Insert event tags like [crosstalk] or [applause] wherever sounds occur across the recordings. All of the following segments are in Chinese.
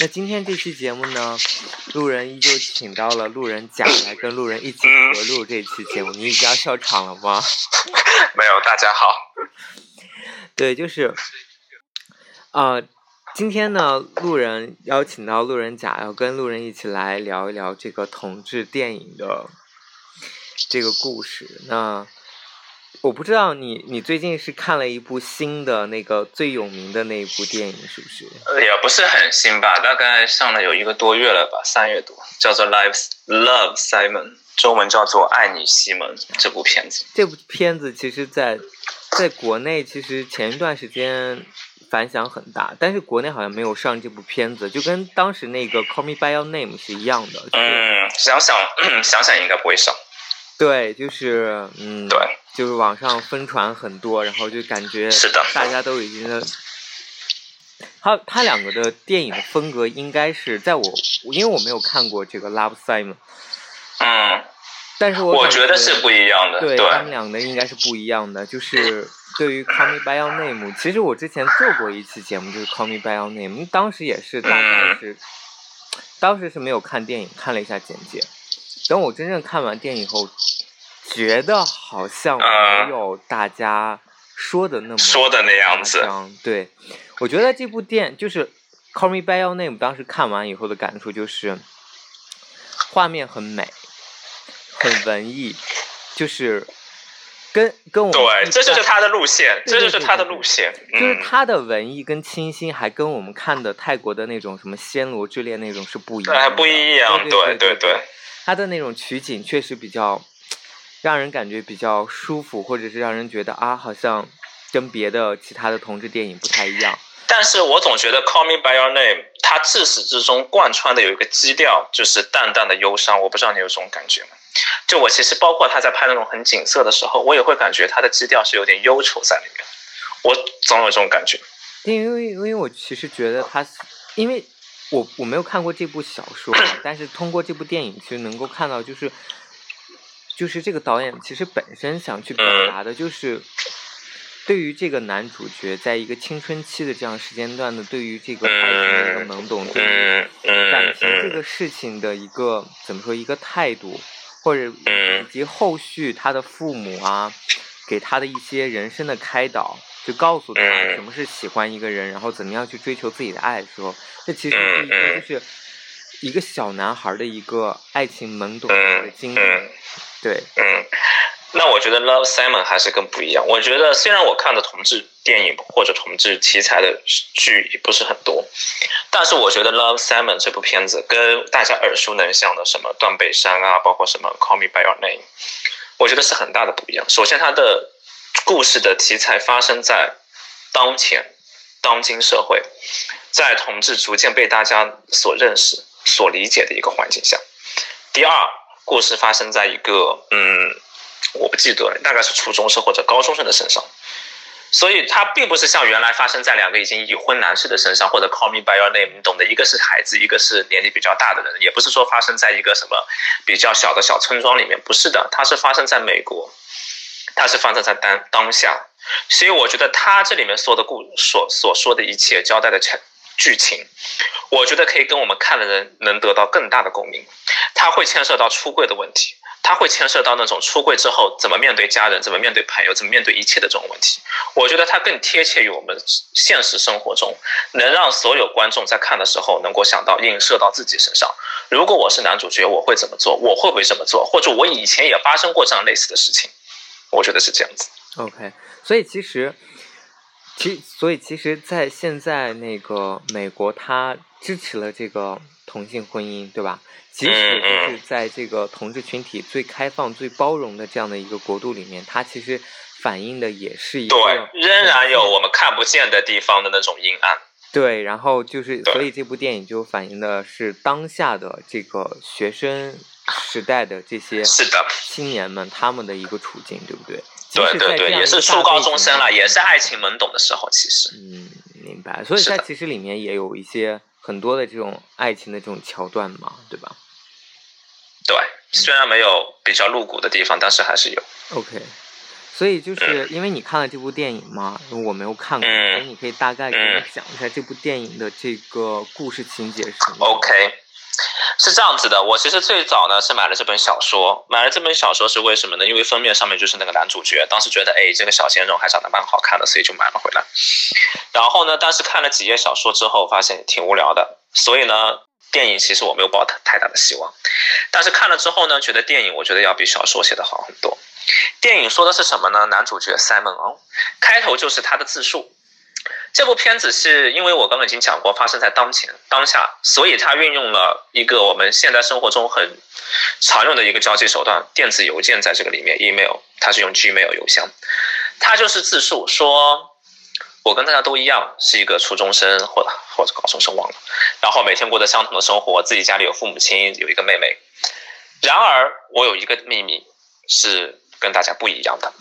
那今天这期节目呢，路人依旧请到了路人甲来跟路人一起合录这期节目。你已经要笑场了吗？[laughs] 没有，大家好。对，就是，呃，今天呢，路人邀请到路人甲，要跟路人一起来聊一聊这个同志电影的这个故事。那我不知道你，你最近是看了一部新的那个最有名的那一部电影，是不是？呃也不是很新吧，大概上了有一个多月了吧，三月多，叫做《Live Love Simon》，中文叫做《爱你西蒙》这部片子。这部片子其实在在国内其实前一段时间反响很大，但是国内好像没有上这部片子，就跟当时那个《Call Me by Your Name》是一样的。就是、嗯，想想想想应该不会上。对，就是嗯，对，就是网上疯传很多，然后就感觉是的大家都已经。他他两个的电影的风格应该是在我，因为我没有看过这个《Love Simon》，嗯，但是我感我觉得是不一样的。对对他们两个应该是不一样的。就是对于《Call Me by Your Name》，其实我之前做过一期节目，就是《Call Me by Your Name》，当时也是大概嗯是，当时是没有看电影，看了一下简介。等我真正看完电影后，觉得好像嗯没有大家说的那么说的那样子对，我觉得这部电就是《Call Me by Your Name》，当时看完以后的感触就是，画面很美，很文艺，就是跟跟我们对，这就是他的路线，这就是他的路线。就是嗯，他的文艺跟清新，还跟我们看的泰国的那种什么《暹罗之恋》那种是不一样还不一样。对对对，他的那种取景确实比较让人感觉比较舒服，或者是让人觉得啊，好像跟别的其他的同志电影不太一样。但是我总觉得《Call Me by Your Name》它自始至终贯穿的有一个基调，就是淡淡的忧伤。我不知道你有这种感觉吗？就我其实包括他在拍那种很景色的时候，我也会感觉他的基调是有点忧愁在里面。我总有这种感觉。因为因为我其实觉得他，因为我我没有看过这部小说，但是通过这部电影，其实能够看到，就是就是这个导演其实本身想去表嗯。达的，就是对于这个男主角在一个青春期的这样时间段的，对于这个爱情的一个懵懂，对于嗯感情这个事情的一个怎么说一个态度，或者以嗯及后续他的父母啊给他的一些人生的开导，就告诉他嗯。什么是喜欢一个人，然后怎么样去追求自己的爱的时候，这其实是一个就是一个小男孩的一个爱情懵懂的经历，嗯对，嗯。那我觉得《Love Simon》还是更不一样。我觉得虽然我看的同志电影或者同志题材的剧也不是很多，但是我觉得《Love Simon》这部片子跟大家耳熟能详的什么断背山啊，包括什么《Call Me by Your Name》，我觉得是很大的不一样。首先，它的故事的题材发生在当前当今社会，在同志逐渐被大家所认识、所理解的一个环境下。第二，故事发生在一个嗯，我不记得了，大概是初中生或者高中生的身上。所以它并不是像原来发生在两个已经已婚男士的身上，或者 Call Me by Your Name，你懂的，一个是孩子，一个是年纪比较大的人，也不是说发生在一个什么比较小的小村庄里面，不是的，它是发生在美国，它是发生在当当下。所以我觉得他这里面说的故所所说的一切交代的全剧情，我觉得可以跟我们看的人能得到更大的共鸣。它会牵涉到出柜的问题，它会牵涉到那种出柜之后怎么面对家人、怎么面对朋友、怎么面对一切的这种问题。我觉得它更贴切于我们现实生活中，能让所有观众在看的时候能够想到映射到自己身上。如果我是男主角，我会怎么做？我会不会这么做？或者我以前也发生过这样类似的事情？我觉得是这样子。OK，所以其实，其所以其实，在现在那个美国，它支持了这个同性婚姻，对吧？即使就是在这个同志群体最开放、最包容的这样的一个国度里面，它其实反映的也是一个对，仍然有我们看不见的地方的那种阴暗。对，然后就是，所以这部电影就反映的是当下的这个学生时代的这些是的，青年们他们的一个处境，对不对？即对对对，也是初高中生了，也是爱情懵懂的时候，其实嗯，明白。所以是的它其实里面也有一些很多的这种爱情的这种桥段嘛，对吧对，虽然没有比较露骨的地方，但是还是有。？OK。所以就是因为你看了这部电影嘛，我没有看过，嗯所以你可以大概给我嗯讲一下这部电影的这个故事情节是什么 OK，是这样子的，我其实最早呢是买了这本小说，买了这本小说是为什么呢？因为封面上面就是那个男主角，当时觉得哎这个小鲜肉还长得蛮好看的，所以就买了回来。然后呢，但是看了几页小说之后，发现挺无聊的，所以呢，电影其实我没有抱太太大的希望。但是看了之后呢，觉得电影我觉得要比小说写得好很多。电影说的是什么呢？男主角 Simon 哦，开头就是他的自述。这部片子是因为我刚刚已经讲过，发生在当前当下，所以它运用了一个我们现在生活中很常用的一个交际手段——电子邮件，在这个里面，email，它是用 Gmail 邮箱。他就是自述说，我跟大家都一样，是一个初中生或或者高中生忘了，然后每天过着相同的生活，自己家里有父母亲，有一个妹妹。然而，我有一个秘密是跟大家不一样的。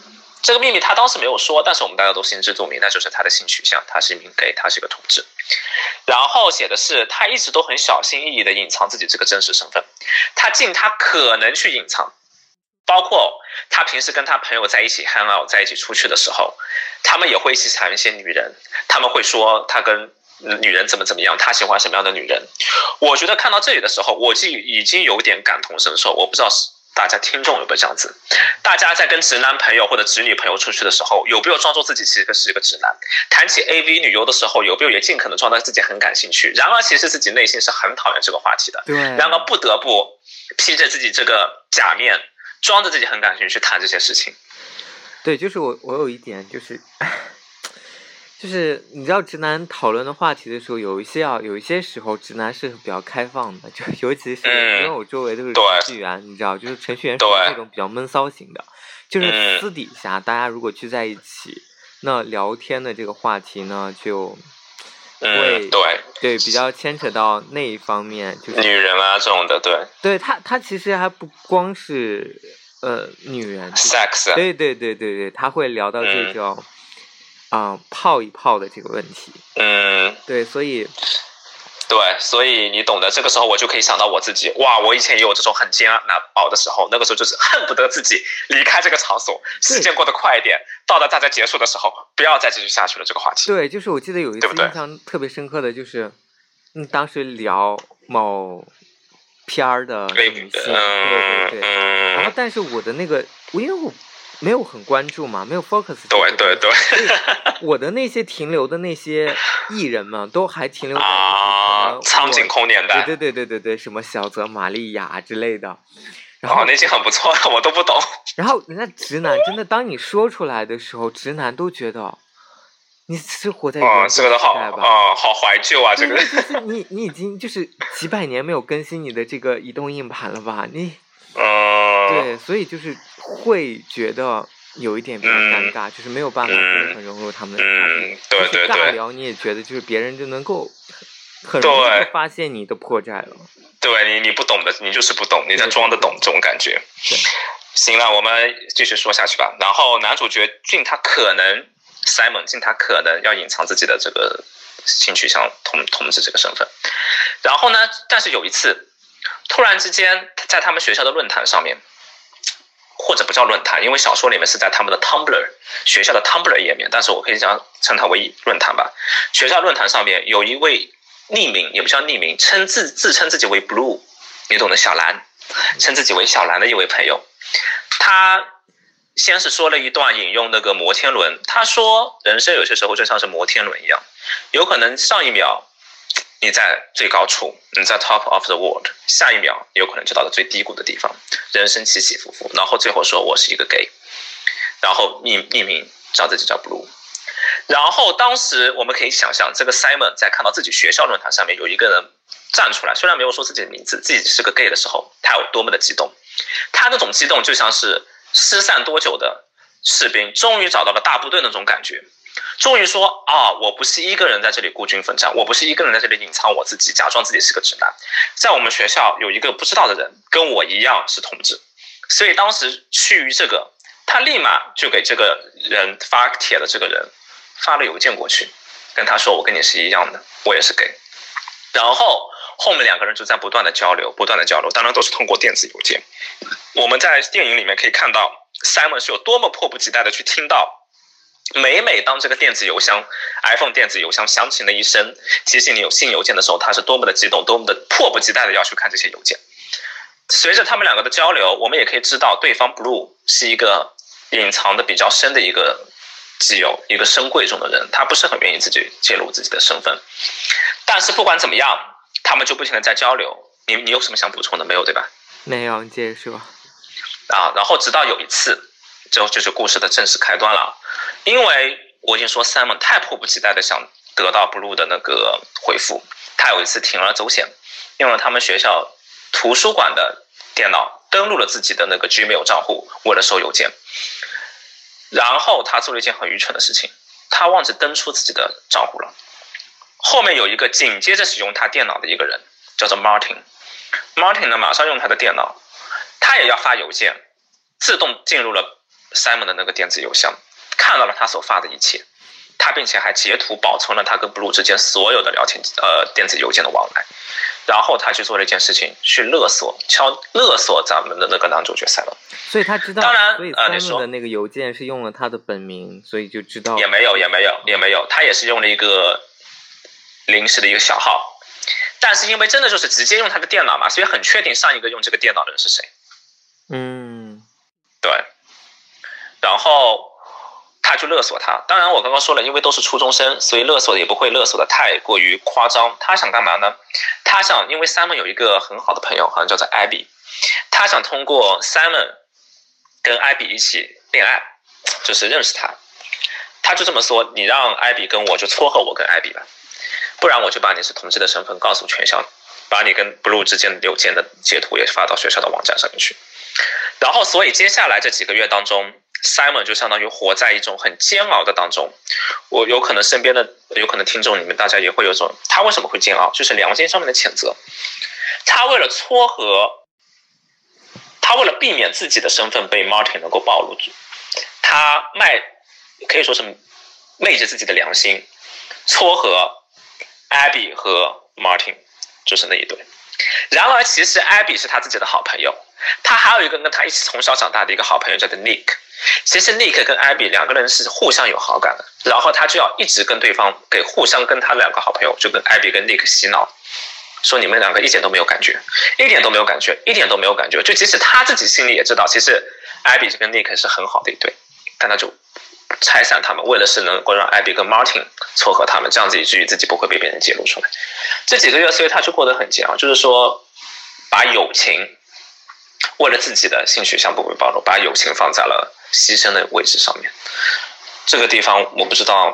这个秘密他当时没有说，但是我们大家都心知肚明，那就是他的性取向，他是一名 gay，他是一个同志。然后写的是他一直都很小心翼翼的隐藏自己这个真实身份，他尽他可能去隐藏，包括他平时跟他朋友在一起 hang out，在一起出去的时候，他们也会一起谈一些女人，他们会说他跟女人怎么怎么样，他喜欢什么样的女人。我觉得看到这里的时候，我就已经有点感同身受，我不知道是。大家听众有没有这样子？大家在跟直男朋友或者直女朋友出去的时候，有没有装作自己其实是一个直男？谈起 AV 女优的时候，有没有也尽可能装作自己很感兴趣？然而，其实自己内心是很讨厌这个话题的。对，然而，不得不披着自己这个假面，装着自己很感兴趣去谈这些事情。对，就是我，我有一点就是，就是你知道，直男讨论的话题的时候，有一些啊，有一些时候直男是比较开放的，就尤其是嗯因为我周围都是对程序员，你知道，就是程序员属于对那种比较闷骚型的，就是嗯私底下大家如果聚在一起，那聊天的这个话题呢，就嗯，会对，对比较牵扯到那一方面，就是女人啊这种的，对。对他，他其实还不光是呃女人，，sex，对对对对对，他会聊到这嗯种啊、泡一泡的这个问题。嗯，对，所以对，所以你懂的。这个时候我就可以想到我自己，哇，我以前也有这种很煎熬的时候，那个时候就是恨不得自己离开这个场所，时间过得快一点，到了大家结束的时候，不要再继续下去了这个话题。对，就是我记得有一次印象特别深刻的就是，嗯，当时聊某片儿的对女性，嗯对对对，然后嗯，但是我的那个，我因为我没有很关注嘛，没有 focus 这个对对对我的那些停留的那些艺人们，都还停留在啊，苍井空年代，对对对对对对，什么小泽玛利亚之类的。然后，哦，那些很不错，[laughs] 我都不懂。然后人家直男真的，当你说出来的时候，直男都觉得你是活在哦原，这个都好，时代吧？哦，好怀旧啊，这，个。就是你你已经就是几百年没有更新你的这个移动硬盘了吧？你嗯，对，所以就是会觉得有一点比较尴尬，就是没有办法融入他们的话题。嗯，对对尬聊，你也觉得就是别人就能够很容易对发现你的破绽了。对，你你不懂的，你就是不懂，你在装的懂这种感觉。对行了，我们继续说下去吧。然后男主角尽他可能，Simon 尽他可能要隐藏自己的这个性取向同同志这个身份。然后呢，但是有一次，突然之间在他们学校的论坛上面，或者不叫论坛，因为小说里面是在他们的 Tumblr 学校的 Tumblr 页面，但是我可以讲称它为论坛吧。学校论坛上面有一位匿名，也不叫匿名，称自自称自己为 Blue，你懂的，小蓝，称自己为小蓝的一位朋友，他先是说了一段引用那个摩天轮，他说人生有些时候就像是摩天轮一样，有可能上一秒你在最高处，你在 top of the world，下一秒有可能就到了最低谷的地方，人生起起伏伏，然后最后说我是一个 gay，然后匿匿名叫自己叫 blue。然后当时我们可以想象，这个 Simon 在看到自己学校论坛上面有一个人站出来，虽然没有说自己的名字，自己是个 gay 的时候，他有多么的激动。他那种激动就像是失散多久的士兵终于找到了大部队那种感觉。终于说啊，我不是一个人在这里孤军奋战，我不是一个人在这里隐藏我自己，假装自己是个直男。在我们学校有一个不知道的人，跟我一样是同志，所以当时趋于这个，他立马就给这个人发帖的这个人发了邮件过去，跟他说我跟你是一样的，我也是 gay。然后后面两个人就在不断的交流，不断的交流，当然都是通过电子邮件。我们在电影里面可以看到 Simon 是有多么迫不及待的去听到。每每当这个电子邮箱 iPhone 电子邮箱响起那一声提醒你有新邮件的时候，他是多么的激动，多么的迫不及待的要去看这些邮件。随着他们两个的交流，我们也可以知道对方 Blue 是一个隐藏的比较深的一个基友，一个深贵重的人，他不是很愿意自己揭露自己的身份。但是不管怎么样，他们就不停的在交流。你你有什么想补充的没有？对吧？没有，你接着说。啊，然后直到有一次。就就是故事的正式开端了，因为我已经说 Simon 太迫不及待的想得到 Blue 的那个回复，他有一次铤而走险，用了他们学校图书馆的电脑登录了自己的那个 Gmail 账户，为了收邮件。然后他做了一件很愚蠢的事情，他忘记登出自己的账户了。后面有一个紧接着使用他电脑的一个人，叫做 Martin，Martin 呢马上用他的电脑，他也要发邮件，自动进入了。Simon 的那个电子邮箱看到了他所发的一切，他并且还截图保存了他跟 Blue 之间所有的聊天呃电子邮件的往来，然后他去做了一件事情，去勒索敲勒索咱们的那个男主角 Simon。所以他知道，当然，所以 Simon 的那个邮件是用了他的本名，所以就知道也没有也没有也没有，他也是用了一个临时的一个小号，但是因为真的就是直接用他的电脑嘛，所以很确定上一个用这个电脑的人是谁。嗯，对。然后他去勒索他，当然我刚刚说了，因为都是初中生，所以勒索也不会勒索的太过于夸张。他想干嘛呢？他想，因为 Simon 有一个很好的朋友，好像叫做 Abby，他想通过 Simon 跟 Abby 一起恋爱，就是认识他。他就这么说：“你让 Abby 跟我就撮合我跟 Abby 吧，不然我就把你是同志的身份告诉全校，把你跟 Blue 之间的邮件的截图也发到学校的网站上面去。然后，所以接下来这几个月当中。” Simon 就相当于活在一种很煎熬的当中，我有可能身边的有可能听众里面大家也会有种，他为什么会煎熬？就是良心上面的谴责。他为了撮合，他为了避免自己的身份被 Martin 能够暴露，他卖可以说是昧着自己的良心撮合 Abby 和 Martin，就是那一对。然而，其实 Abby 是他自己的好朋友，他还有一个跟他一起从小长大的一个好朋友叫做 Nick。其实 Nick 跟 Abby 两个人是互相有好感的，然后他就要一直跟对方给互相跟他两个好朋友，就跟 Abby 跟 Nick 洗脑，说你们两个一点都没有感觉，一点都没有感觉，一点都没有感觉。就即使他自己心里也知道，其实 Abby 跟 Nick 是很好的一对，但他就拆散他们，为的是能够让 Abby 跟 Martin 撮合他们，这样子以至于自己不会被别人揭露出来。这几个月，所以他就过得很煎熬，就是说把友情为了自己的性取向不被暴露，把友情放在了。牺牲的位置上面，这个地方我不知道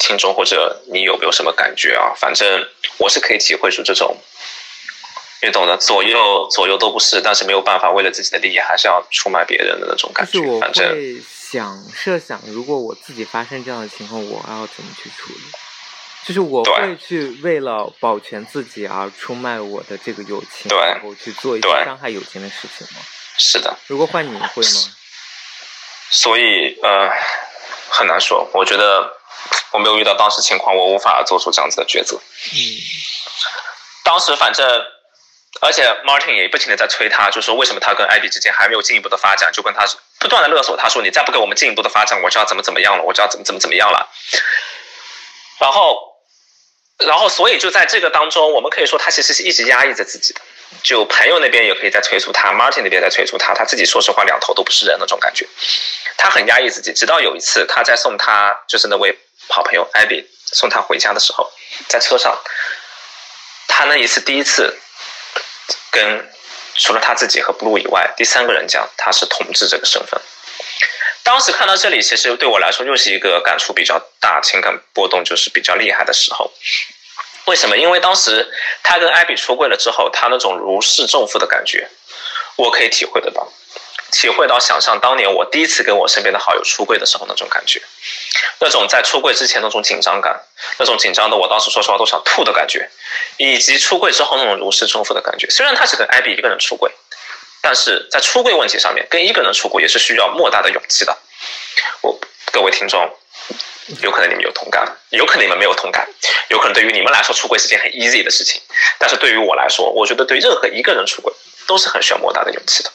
听众或者你有没有什么感觉啊？反正我是可以体会出这种，你懂的，左右左右都不是，但是没有办法，为了自己的利益还是要出卖别人的那种感觉。反正会想设想，如果我自己发生这样的情况，我要怎么去处理？就是我会去为了保全自己而出卖我的这个友情，然后去做一些伤害友情的事情吗？是的。如果换你会吗？所以，呃，很难说。我觉得我没有遇到当时情况，我无法做出这样子的抉择。嗯。当时反正，而且 Martin 也不停的在催他，就说为什么他跟艾比之间还没有进一步的发展，就跟他不断的勒索他说，你再不给我们进一步的发展，我就要怎么怎么样了，我就要怎么怎么怎么样了。然后。然后，所以就在这个当中，我们可以说他其实是一直压抑着自己的。就朋友那边也可以在催促他，Martin 那边在催促他，他自己说实话两头都不是人那种感觉。他很压抑自己，直到有一次他在送他就是那位好朋友艾比送他回家的时候，在车上，他那一次第一次跟除了他自己和 Blue 以外第三个人讲他是同志这个身份。当时看到这里，其实对我来说又是一个感触比较大、情感波动就是比较厉害的时候。为什么？因为当时他跟艾比出柜了之后，他那种如释重负的感觉，我可以体会得到。体会到想象当年我第一次跟我身边的好友出柜的时候那种感觉，那种在出柜之前那种紧张感，那种紧张的我当时说实话都想吐的感觉，以及出柜之后那种如释重负的感觉。虽然他是跟艾比一个人出柜，但是在出柜问题上面，跟一个人出柜也是需要莫大的勇气的。我各位听众，有可能你们有同感，有可能你们没有同感，有可能对于你们来说出柜是件很 easy 的事情，但是对于我来说，我觉得对任何一个人出柜都是很需要莫大的勇气的。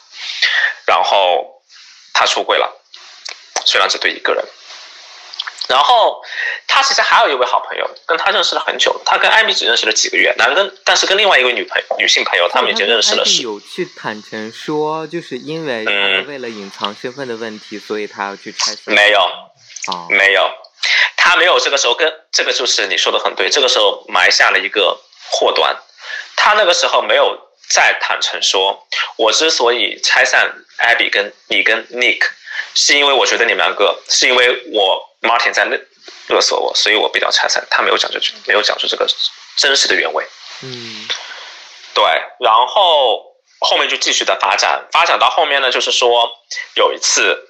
然后他出轨了，虽然只对一个人。然后他其实还有一位好朋友，跟他认识了很久。他跟艾米只认识了几个月，男跟但是跟另外一位女朋女性朋友，他们已经认识了十。有去坦诚说，就是因为他为了隐藏身份的问题，所以他要去拆。没有，哦，没有，他没有这个时候跟这个就是你说的很对，这个时候埋下了一个祸端。他那个时候没有再坦诚说，我之所以拆散艾比跟你跟 Nick，是因为我觉得你们两个是因为我。Martin 在勒勒索我，所以我比较拆散。他没有讲这句，没有讲出这个真实的原委。嗯，对。然后后面就继续的发展，发展到后面呢，就是说有一次，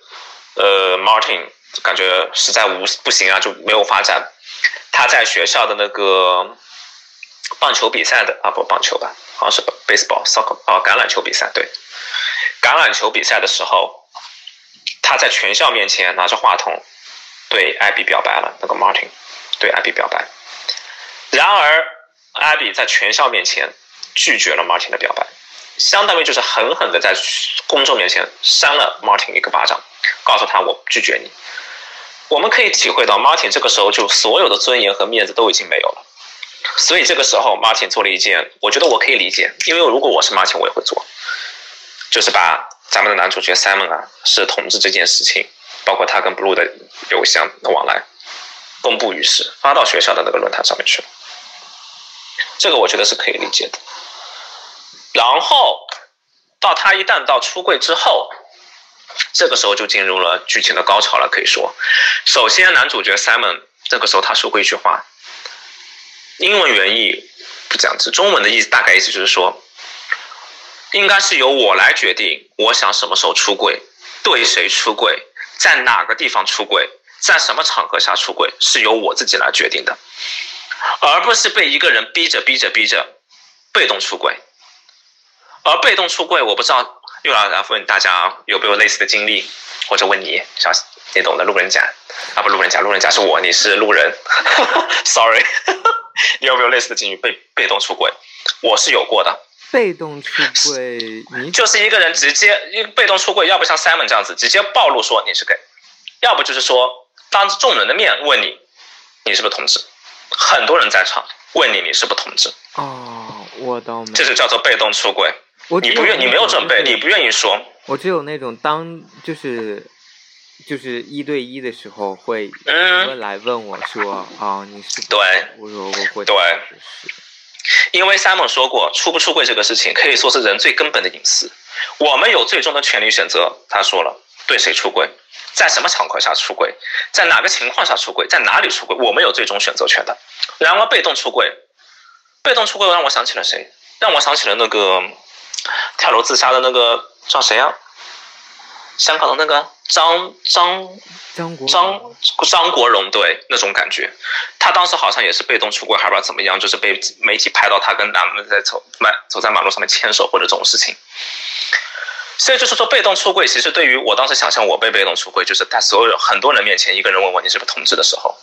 呃，Martin 感觉实在无不行啊，就没有发展。他在学校的那个棒球比赛的啊，不棒球吧，好像是 baseball soccer 啊，橄榄球比赛。对，橄榄球比赛的时候，他在全校面前拿着话筒。对艾比表白了，那个 Martin 对艾比表白，然而艾比在全校面前拒绝了 Martin 的表白，相当于就是狠狠的在公众面前扇了 Martin 一个巴掌，告诉他我拒绝你。我们可以体会到 Martin 这个时候就所有的尊严和面子都已经没有了，所以这个时候 Martin 做了一件我觉得我可以理解，因为如果我是 Martin 我也会做，就是把咱们的男主角 Simon 啊是同志这件事情。包括他跟 Blue 的邮箱的往来，公布于世，发到学校的那个论坛上面去了。这个我觉得是可以理解的。然后到他一旦到出柜之后，这个时候就进入了剧情的高潮了。可以说，首先男主角 Simon 这个时候他说过一句话，英文原意不讲这中文的意思大概意思就是说，应该是由我来决定我想什么时候出柜，对谁出柜。在哪个地方出轨，在什么场合下出轨，是由我自己来决定的，而不是被一个人逼着逼着逼着被动出轨。而被动出柜，我不知道又要来问大家有没有类似的经历，或者问你，小你懂的路人甲啊，不路人甲，路人甲是我，你是路人，[laughs] sorry，你有没有类似的经历被被动出轨？我是有过的。被动出轨，[laughs] 你就是一个人直接一被动出轨，要不像 Simon 这样子直接暴露说你是 gay，要不就是说当着众人的面问你你是不是同志，很多人在场问你你是不是同志。哦，我倒没。这就叫做被动出轨。你不愿，你没有准备，你不愿意说。我只有那种当就是就是一对一的时候会嗯来问我说啊你是对，我说我会对。因为 Simon 说过，出不出柜这个事情可以说是人最根本的隐私，我们有最终的权利选择。他说了，对谁出轨，在什么场合下出轨，在哪个情况下出轨，在哪里出轨，我们有最终选择权的。然而被动出柜，被动出柜让我想起了谁？让我想起了那个跳楼自杀的那个叫谁啊？香港的那个张张张国张张国荣，对那种感觉，他当时好像也是被动出轨，还不知道怎么样，就是被媒体拍到他跟男的在走马走在马路上面牵手或者这种事情。所以就是说，被动出柜，其实对于我当时想象我被被动出柜，就是在所有很多人面前，一个人问我你是不是同志的时候，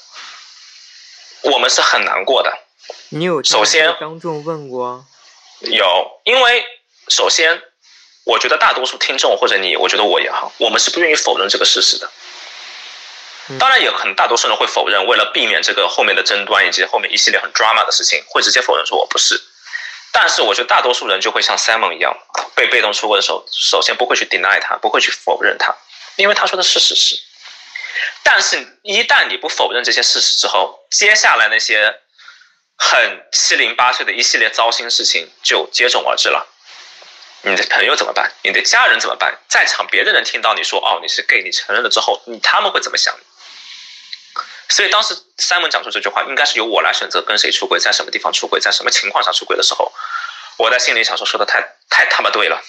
我们是很难过的。你有首先当众问过？有，因为首先。我觉得大多数听众或者你，我觉得我也好，我们是不愿意否认这个事实的。当然，也很大多数人会否认，为了避免这个后面的争端以及后面一系列很 drama 的事情，会直接否认说我不是。但是，我觉得大多数人就会像 Simon 一样，被被动出柜的时候，首先不会去 deny 他，不会去否认他，因为他说的是事实。但是，一旦你不否认这些事实之后，接下来那些很七零八碎的一系列糟心事情就接踵而至了。你的朋友怎么办？你的家人怎么办？在场别的人听到你说哦你是 gay，你承认了之后，你他们会怎么想？所以当时 Simon 讲出这句话，应该是由我来选择跟谁出轨，在什么地方出轨，在什么情况下出轨的时候，我在心里想说，说的太太他妈对了，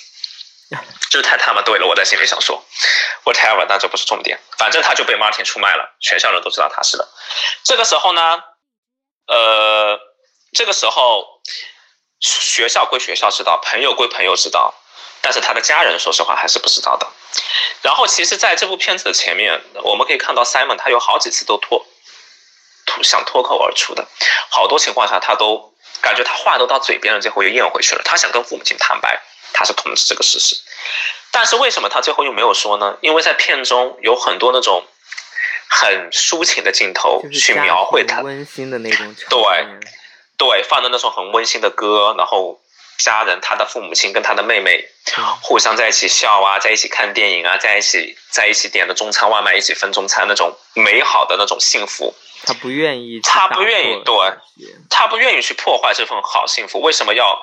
[laughs] 就是太他妈对了，我在心里想说，whatever，那这不是重点，反正他就被 Martin 出卖了，全校人都知道他是的。这个时候呢，呃，这个时候学校归学校知道，朋友归朋友知道，但是他的家人说实话还是不知道的。然后其实在这部片子的前面，我们可以看到 Simon 他有好几次都脱脱想脱口而出的，好多情况下他都感觉他话都到嘴边了，最后又咽回去了，他想跟父母亲坦白。他是同志这个事实，但是为什么他最后又没有说呢？因为在片中有很多那种很抒情的镜头去描绘他温馨的那种对对，放的那种很温馨的歌，然后家人他的父母亲跟他的妹妹互相在一起笑啊，在一起看电影啊，在一起在一起点的中餐外卖，一起分中餐那种美好的那种幸福。他不愿意，他不愿意，对，他不愿意去破坏这份好幸福。为什么要？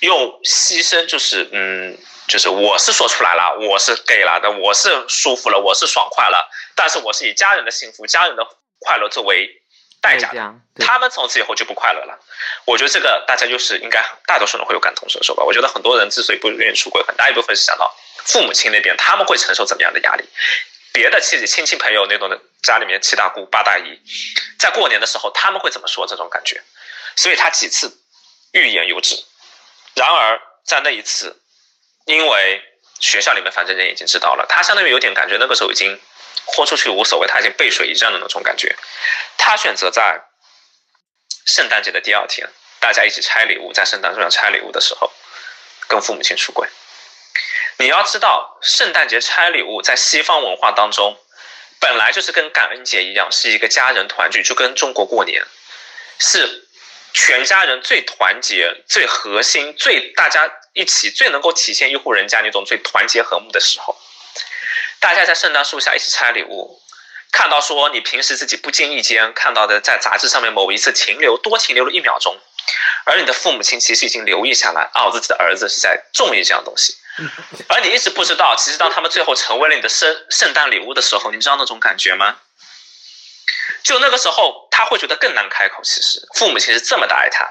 用牺牲就是嗯，就是我是说出来了，我是给了的，我是舒服了，我是爽快了，但是我是以家人的幸福、家人的快乐作为代价，他们从此以后就不快乐了。我觉得这个大家就是应该大多数人会有感同身受吧。我觉得很多人之所以不愿意出轨，很大一部分是想到父母亲那边他们会承受怎么样的压力，别的亲戚、亲戚朋友那种的家里面七大姑八大姨，在过年的时候他们会怎么说这种感觉，所以他几次欲言又止。然而，在那一次，因为学校里面反正人已经知道了，他相当于有点感觉那个时候已经豁出去无所谓，他已经背水一战的那种感觉。他选择在圣诞节的第二天，大家一起拆礼物，在圣诞树上拆礼物的时候，跟父母亲出轨。你要知道，圣诞节拆礼物在西方文化当中，本来就是跟感恩节一样，是一个家人团聚，就跟中国过年是。全家人最团结、最核心、最大家一起、最能够体现一户人家那种最团结和睦的时候，大家在圣诞树下一起拆礼物，看到说你平时自己不经意间看到的，在杂志上面某一次停留多停留了一秒钟，而你的父母亲其实已经留意下来，啊，我自己的儿子是在中意这样东西，而你一直不知道，其实当他们最后成为了你的圣圣诞礼物的时候，你知道那种感觉吗？就那个时候，他会觉得更难开口。其实父母亲是这么的爱他，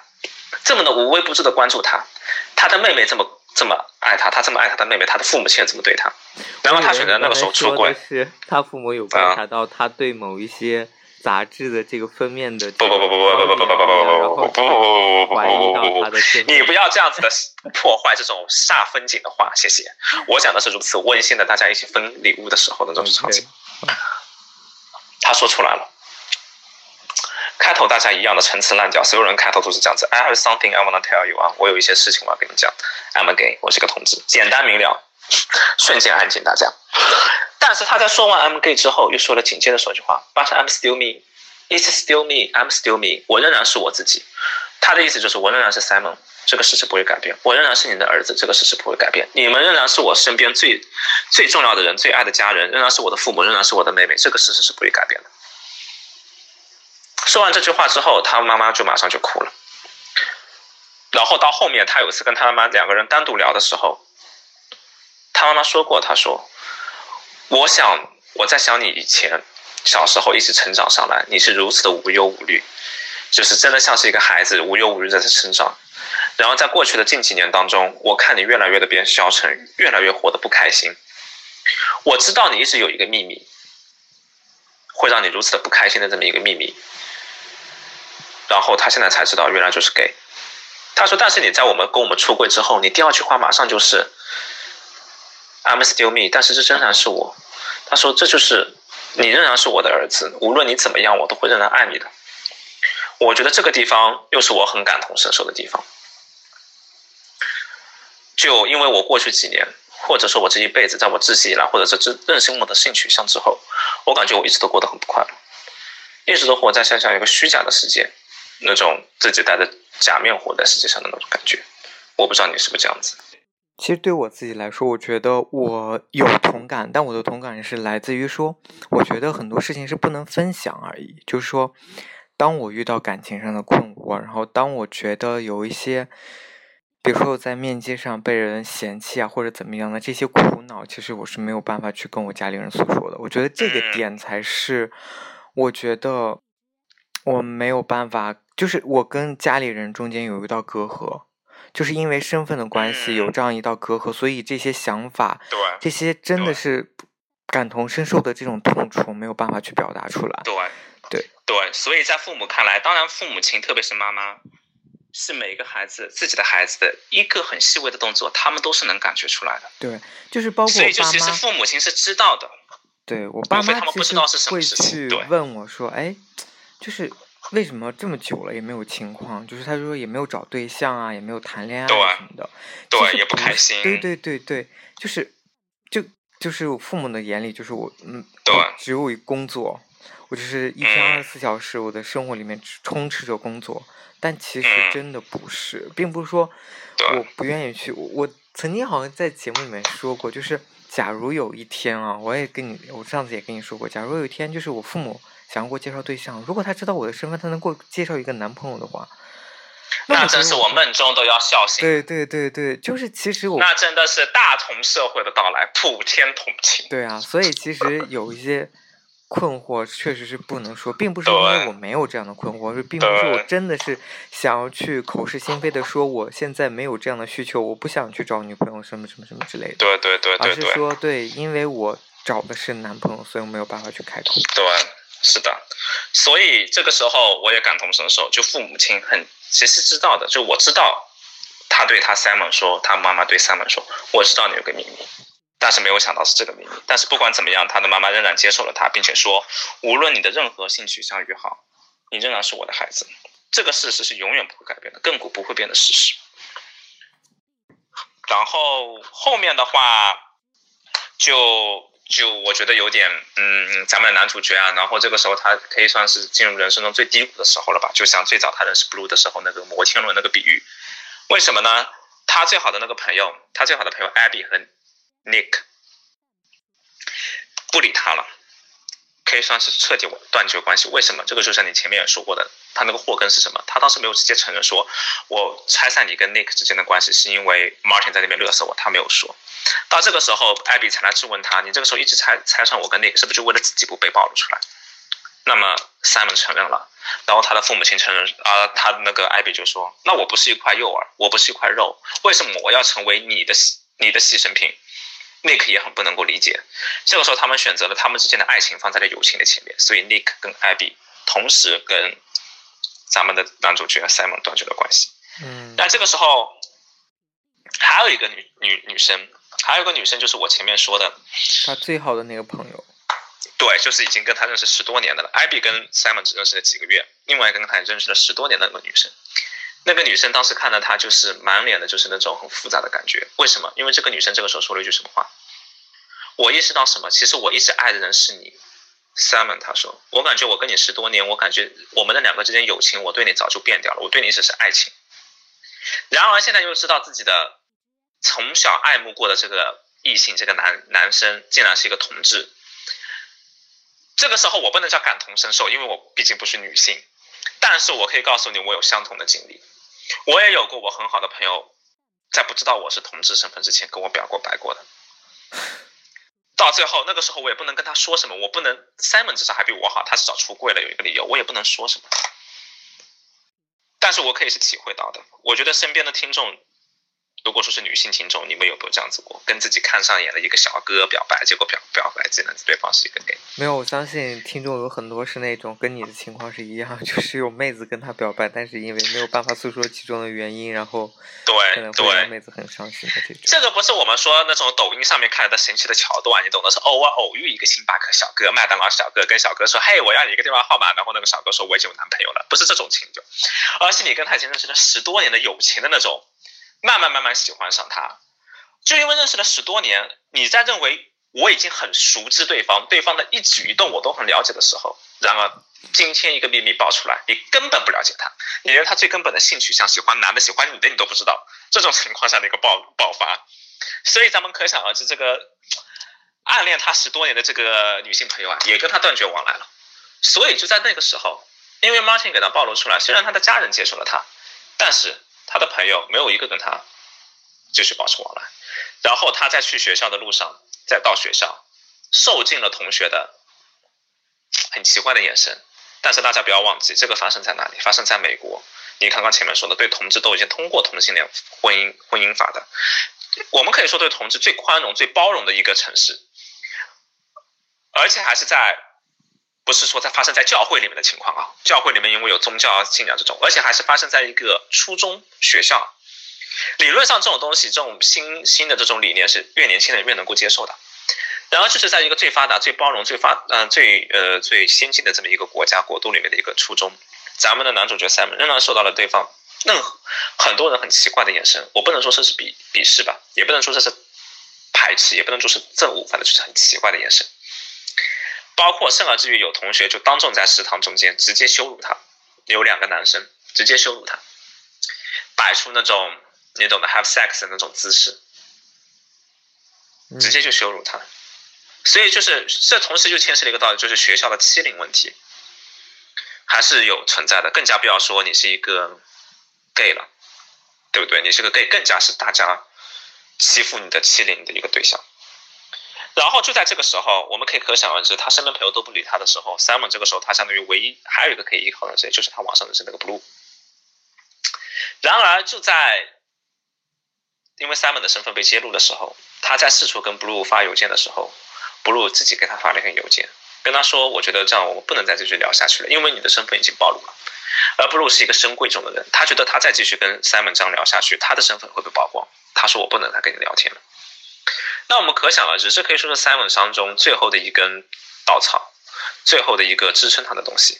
这么的无微不至的关注他，他的妹妹这么这么爱他，他这么爱他的妹妹，他的父母亲也这么对他。然后他选择那个时候出轨。是他父母有观察到他对某一些杂志的这个封面的不不不不不不不不不不不不不不不不怀疑到他的你不要这样子的破坏这种煞风景的话，谢谢。我讲的是如此温馨的，大家一起分礼物的时候的那种场景。他说出来了。开头大家一样的陈词滥调，所有人开头都是这样子。I have something I wanna tell you 啊，我有一些事情我要跟你讲。I'm gay，我是个同志，简单明了，瞬间安静大家。但是他在说完 I'm gay 之后，又说了紧接着说句话，But I'm still me，It's still me，I'm still me，我仍然是我自己。他的意思就是我仍然是 Simon，这个事实不会改变。我仍然是你的儿子，这个事实不会改变。你们仍然是我身边最最重要的人，最爱的家人，仍然是我的父母，仍然是我的妹妹，这个事实是不会改变的。说完这句话之后，他妈妈就马上就哭了。然后到后面，他有一次跟他妈妈两个人单独聊的时候，他妈妈说过：“他说，我想我在想你以前小时候一直成长上来，你是如此的无忧无虑，就是真的像是一个孩子无忧无虑在成长。然后在过去的近几年当中，我看你越来越的变消沉，越来越活得不开心。我知道你一直有一个秘密，会让你如此的不开心的这么一个秘密。”然后他现在才知道，原来就是 gay。他说：“但是你在我们跟我们出柜之后，你第二句话马上就是 I'm still me。但是这仍然是我。”他说：“这就是你仍然是我的儿子，无论你怎么样，我都会仍然爱你的。”我觉得这个地方又是我很感同身受的地方。就因为我过去几年，或者说我这一辈子，在我自己以来，或者是认认识我的性取向之后，我感觉我一直都过得很不快乐，一直都活在像像一个虚假的世界。那种自己戴着假面活在世界上的那种感觉，我不知道你是不是这样子。其实对我自己来说，我觉得我有同感，但我的同感是来自于说，我觉得很多事情是不能分享而已。就是说，当我遇到感情上的困惑，然后当我觉得有一些，比如说我在面接上被人嫌弃啊，或者怎么样的这些苦恼，其实我是没有办法去跟我家里人诉说的。我觉得这个点才是，我觉得我没有办法。就是我跟家里人中间有一道隔阂，就是因为身份的关系有这样一道隔阂，所以这些想法，对，这些真的是感同身受的这种痛楚没有办法去表达出来。对，对，对，所以在父母看来，当然父母亲，特别是妈妈，是每一个孩子自己的孩子的一个很细微的动作，他们都是能感觉出来的。对，就是包括所以就，其实父母亲是知道的。对我爸无非他们妈其实不知道是什么会事情去对问我说，哎，就是为什么这么久了也没有情况？就是他说也没有找对象啊，也没有谈恋爱什么的，对也不开心对对对对，就是就就是我父母的眼里，就是我嗯，对只有一工作，我就是一天嗯二十四小时，我的生活里面充斥着工作。但其实嗯真的不是，并不是说我不愿意去。我我曾经好像在节目里面说过，就是假如有一天啊，我也跟你，我上次也跟你说过，假如有一天就是我父母想要给我介绍对象，如果他知道我的身份，他能给我介绍一个男朋友的话，那真是我梦中都要笑醒。对对对对，就是其实我那真的是大同社会的到来，普天同庆。对啊，所以其实有一些困惑确实是不能说，并不是因为我没有这样的困惑，是并不是我真的是想要去口是心非的说我现在没有这样的需求，我不想去找女朋友什么什么什么之类的，对对对而是说对，因为我找的是男朋友，所以我没有办法去开口。对，是的。所以这个时候我也感同身受，就父母亲很其实知道的，就我知道他对他 Simon 说，他妈妈对 Simon 说，我知道你有个秘密。但是没有想到是这个秘密。但是不管怎么样，他的妈妈仍然接受了他，并且说，无论你的任何性取向与好，你仍然是我的孩子。这个事实是永远不会改变的，亘古不会变的事实。然后后面的话，就就我觉得有点，嗯，咱们的男主角啊，然后这个时候他可以算是进入人生中最低谷的时候了吧，就像最早他认识 Blue 的时候那个摩天轮那个比喻。为什么呢？他最好的那个朋友，他最好的朋友 Abby 和 Nick 不理他了，可以算是彻底断绝关系。为什么？这个就像你前面也说过的，他那个祸根是什么？他当时没有直接承认说，我拆散你跟 Nick 之间的关系是因为 Martin 在那边勒索我，他没有说。到这个时候艾比才来质问他，你这个时候一直拆拆散我跟 Nick，是不是就为了自己不被暴露出来？那么 Simon 承认了，然后他的父母亲承认，啊、他那个艾比就说，那我不是一块诱饵，我不是一块肉，为什么我要成为你的你的牺牲品？Nick 也很不能够理解。这个时候，他们选择了他们之间的爱情放在了友情的前面，所以 Nick 跟 Abby 同时跟咱们的男主角 Simon 断绝了关系。嗯但这个时候，还有一个女女女生，还有一个女生就是我前面说的，他最好的那个朋友，对，就是已经跟他认识十多年的了。Abby 跟 Simon 只认识了几个月，另外一个跟他认识了十多年的那个女生，那个女生当时看到他就是满脸的就是那种很复杂的感觉。为什么？因为这个女生这个时候说了一句什么话？我意识到什么？其实我一直爱的人是你，Simon。他说，我感觉我跟你十多年，我感觉我们的两个之间友情，我对你早就变掉了，我对你只是爱情。然而现在又知道自己的从小爱慕过的这个异性，这个男男生竟然是一个同志。这个时候我不能叫感同身受，因为我毕竟不是女性，但是我可以告诉你，我有相同的经历。我也有过我很好的朋友，在不知道我是同志身份之前跟我表过白过的。到最后那个时候，我也不能跟他说什么，我不能 Simon 至少还比我好，他至少出柜了，有一个理由，我也不能说什么。但是我可以是体会到的，我觉得身边的听众，如果说是女性听众，你们有没有这样子过，跟自己看上眼的一个小哥表白，结果表表白竟然对方是一个 gay？没有，我相信听众有很多是那种跟你的情况是一样，[laughs] 就是有妹子跟他表白，但是因为没有办法诉说其中的原因，然后可对对，妹子很伤心的这种。这个不是我们说那种抖音上面看来的神奇的桥段，你懂的是，偶尔偶遇一个星巴克小哥、麦当劳小哥，跟小哥说，嘿，我要你一个电话号码，然后那个小哥说我已经有男朋友了，不是这种情就，而是你跟他已经认识了十多年的友情的那种，慢慢慢慢喜欢上他，就因为认识了十多年，你在认为我已经很熟知对方，对方的一举一动我都很了解的时候，然而今天一个秘密爆出来，你根本不了解他，你连他最根本的性取向，喜欢男的喜欢女的你都不知道，这种情况下的一个爆爆发，所以咱们可想而知，这个暗恋他十多年的这个女性朋友啊，也跟他断绝往来了。所以就在那个时候，因为 Martin 给他暴露出来，虽然他的家人接受了他，但是他的朋友没有一个跟他继续保持往来。然后他在去学校的路上，再到学校，受尽了同学的很奇怪的眼神。但是大家不要忘记，这个发生在哪里？发生在美国。你刚刚前面说的，对同志都已经通过同性恋婚姻婚姻法的，我们可以说对同志最宽容、最包容的一个城市，而且还是在，不是说在发生在教会里面的情况啊，教会里面因为有宗教信仰这种，而且还是发生在一个初中学校。理论上，这种东西，这种新新的这种理念是越年轻人越能够接受的。然后，就是在一个最发达、最包容、最发嗯最呃最先进的这么一个国家国度里面的一个初中，咱们的男主角 Sam 仍然受到了对方任何很多人很奇怪的眼神。我不能说这是鄙鄙视吧，也不能说这是排斥，也不能说是憎恶，反正就是很奇怪的眼神。包括甚而至于有同学就当众在食堂中间直接羞辱他，有两个男生直接羞辱他，摆出那种。你懂的 have sex 的那种姿势，直接就羞辱他，所以就是这同时就牵涉了一个道理，就是学校的欺凌问题还是有存在的。更加不要说你是一个 gay 了，对不对？你是个 gay，更加是大家欺负你的、欺凌的一个对象。然后就在这个时候，我们可以可想而知，他身边朋友都不理他的时候，Simon 这个时候他相当于唯一还有一个可以依靠的谁，就是他网上认识那个 Blue。然而就在因为 Simon 的身份被揭露的时候，他在四处跟 Blue 发邮件的时候，Blue 自己给他发了一封邮件，跟他说：“我觉得这样我们不能再继续聊下去了，因为你的身份已经暴露了。”而 Blue 是一个深贵重的人，他觉得他再继续跟 Simon 这样聊下去，他的身份会被曝光。他说：“我不能再跟你聊天了。”那我们可想而知，这可以说是 Simon 伤中最后的一根稻草，最后的一个支撑他的东西。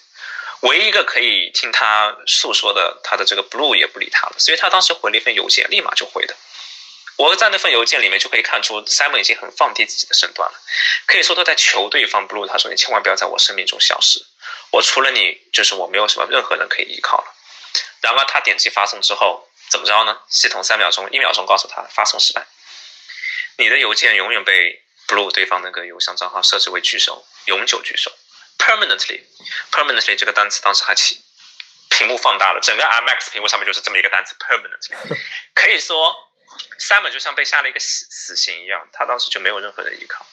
唯一一个可以听他诉说的，他的这个 Blue 也不理他了，所以他当时回了一份邮件，立马就回的。我在那份邮件里面就可以看出，Simon 已经很放低自己的身段了，可以说他在求对方 Blue，他说你千万不要在我生命中消失，我除了你，就是我没有什么任何人可以依靠了。然而他点击发送之后，怎么着呢？系统三秒钟、一秒钟告诉他发送失败，你的邮件永远被 Blue 对方那个邮箱账号设置为拒收，永久拒收，permanently，permanently 这个单词当时还起屏幕放大了，整个 IMAX 屏幕上面就是这么一个单词 permanently，[laughs] 可以说。Simon 就像被下了一个死死刑一样，他当时就没有任何的依靠，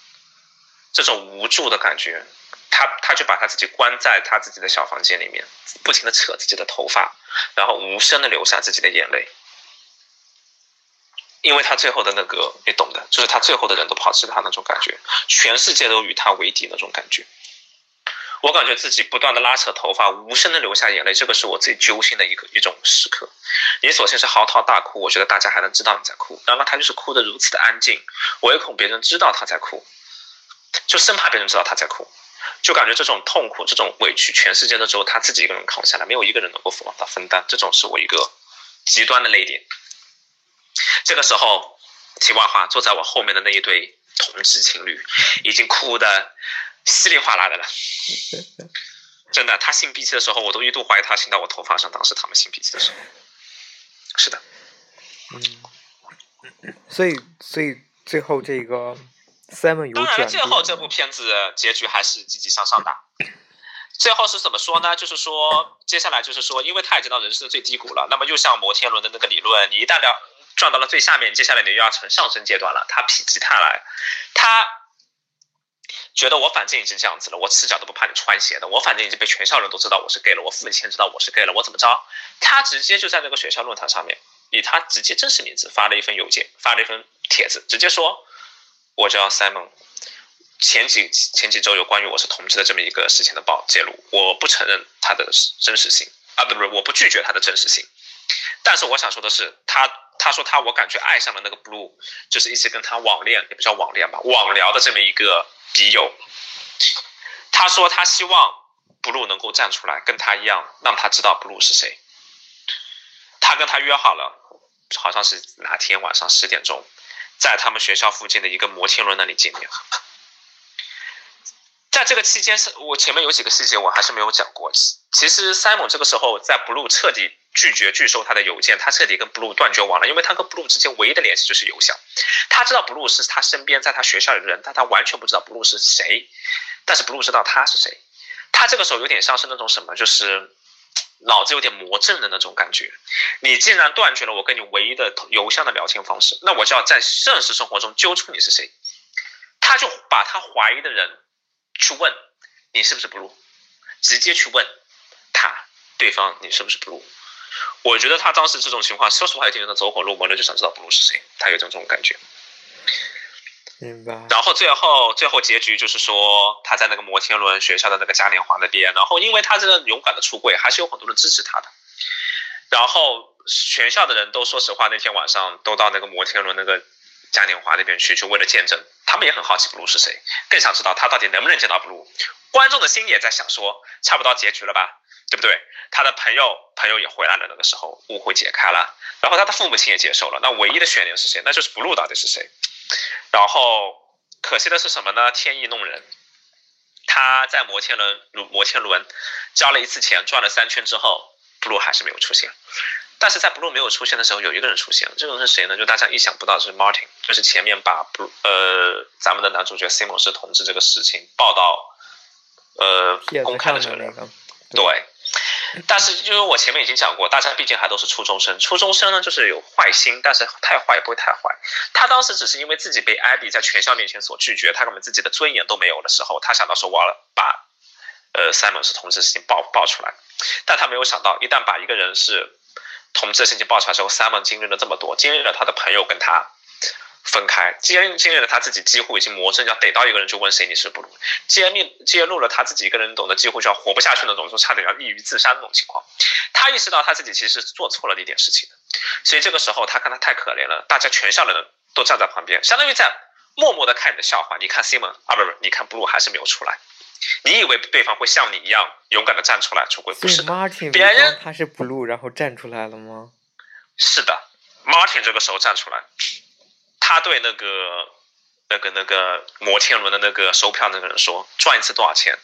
这种无助的感觉，他他就把他自己关在他自己的小房间里面，不停的扯自己的头发，然后无声的流下自己的眼泪，因为他最后的那个，你懂的，就是他最后的人都抛弃他那种感觉，全世界都与他为敌那种感觉。我感觉自己不断的拉扯头发，无声的流下眼泪，这个是我最揪心的一个一种时刻。你首先是嚎啕大哭，我觉得大家还能知道你在哭，然后他就是哭得如此的安静，唯恐别人知道他在哭，就生怕别人知道他在哭，就感觉这种痛苦、这种委屈，全世界都只有他自己一个人扛下来，没有一个人能够帮他分担，这种是我一个极端的泪点。这个时候，题外话，坐在我后面的那一对同志情侣，已经哭的。稀里哗啦的了，[laughs] 真的，他擤鼻涕的时候，我都一度怀疑他擤到我头发上。当时他们擤鼻涕的时候，是的，嗯，所以，所以最后这个 Simon 有当然，最后这部片子结局还是积极向上的。最后是怎么说呢？就是说，接下来就是说，因为他已经到人生的最低谷了，那么又像摩天轮的那个理论，你一旦了转到了最下面，接下来你又要成上升阶段了。他否极泰来，他。觉得我反正已经这样子了，我赤脚都不怕你穿鞋的。我反正已经被全校人都知道我是 gay 了，我父母亲知道我是 gay 了，我怎么着？他直接就在那个学校论坛上面，以他直接真实名字发了一份邮件，发了一份帖子，直接说我叫 Simon。前几前几周有关于我是同志的这么一个事情的报揭露，我不承认他的真实性啊，不不，我不拒绝他的真实性。但是我想说的是，他他说他我感觉爱上了那个 Blue，就是一直跟他网恋，也不叫网恋吧，网聊的这么一个。笔友，他说他希望 blue 能够站出来，跟他一样，让他知道 blue 是谁。他跟他约好了，好像是哪天晚上十点钟，在他们学校附近的一个摩天轮那里见面。在这个期间，是我前面有几个细节我还是没有讲过。其实 Simon 这个时候在 blue 彻底拒绝拒收他的邮件，他彻底跟 blue 断绝往来，因为他跟 blue 之间唯一的联系就是邮箱。他知道 blue 是他身边在他学校里的人，但他完全不知道 blue 是谁。但是 blue 知道他是谁。他这个时候有点像是那种什么，就是脑子有点魔怔的那种感觉。你竟然断绝了我跟你唯一的邮箱的聊天方式，那我就要在现实生活中揪出你是谁。他就把他怀疑的人。去问你是不是 blue，直接去问他对方你是不是 blue，我觉得他当时这种情况，说实话有点走火入魔了，就想知道 blue 是谁，他有这种感觉。明白。然后最后最后结局就是说他在那个摩天轮学校的那个嘉年华那边，然后因为他这个勇敢的出柜，还是有很多人支持他的。然后全校的人都说实话，那天晚上都到那个摩天轮那个嘉年华那边去，就为了见证。他们也很好奇 blue 是谁，更想知道他到底能不能见到 blue。观众的心也在想说，差不多结局了吧，对不对？他的朋友朋友也回来了，那个时候误会解开了，然后他的父母亲也接受了。那唯一的悬念是谁？那就是 blue 到底是谁？然后可惜的是什么呢？天意弄人，他在摩天轮摩天轮交了一次钱，转了三圈之后，blue 还是没有出现。但是在 blue 没有出现的时候，有一个人出现了，这个人是谁呢？就大家意想不到，是 Martin，就是前面把 blue 呃咱们的男主角 Simon 是同志这个事情报道呃公开的这个人，对。但是，就是我前面已经讲过，大家毕竟还都是初中生。初中生呢，就是有坏心，但是太坏也不会太坏。他当时只是因为自己被艾比在全校面前所拒绝，他根本自己的尊严都没有的时候，他想到说我要把，呃，Simon 是同志事情爆爆出来。但他没有想到，一旦把一个人是同志的事情爆出来之后，Simon 经历了这么多，经历了他的朋友跟他。分开，经经历了他自己几乎已经魔怔，要逮到一个人就问谁你是不如，揭秘揭露了他自己一个人懂得几乎就要活不下去那种，就差点要抑郁自杀那种情况。他意识到他自己其实是做错了一点事情的，所以这个时候他看他太可怜了，大家全校的人都站在旁边，相当于在默默的看你的笑话。你看 Simon 啊，不不，你看 Blue 还是没有出来。你以为对方会像你一样勇敢的站出来出轨？不是 [laughs] 的，别人他是 Blue，然后站出来了吗？是的，Martin 这个时候站出来。他对那个、那个、那个摩天轮的那个收票那个人说：“赚一次多少钱？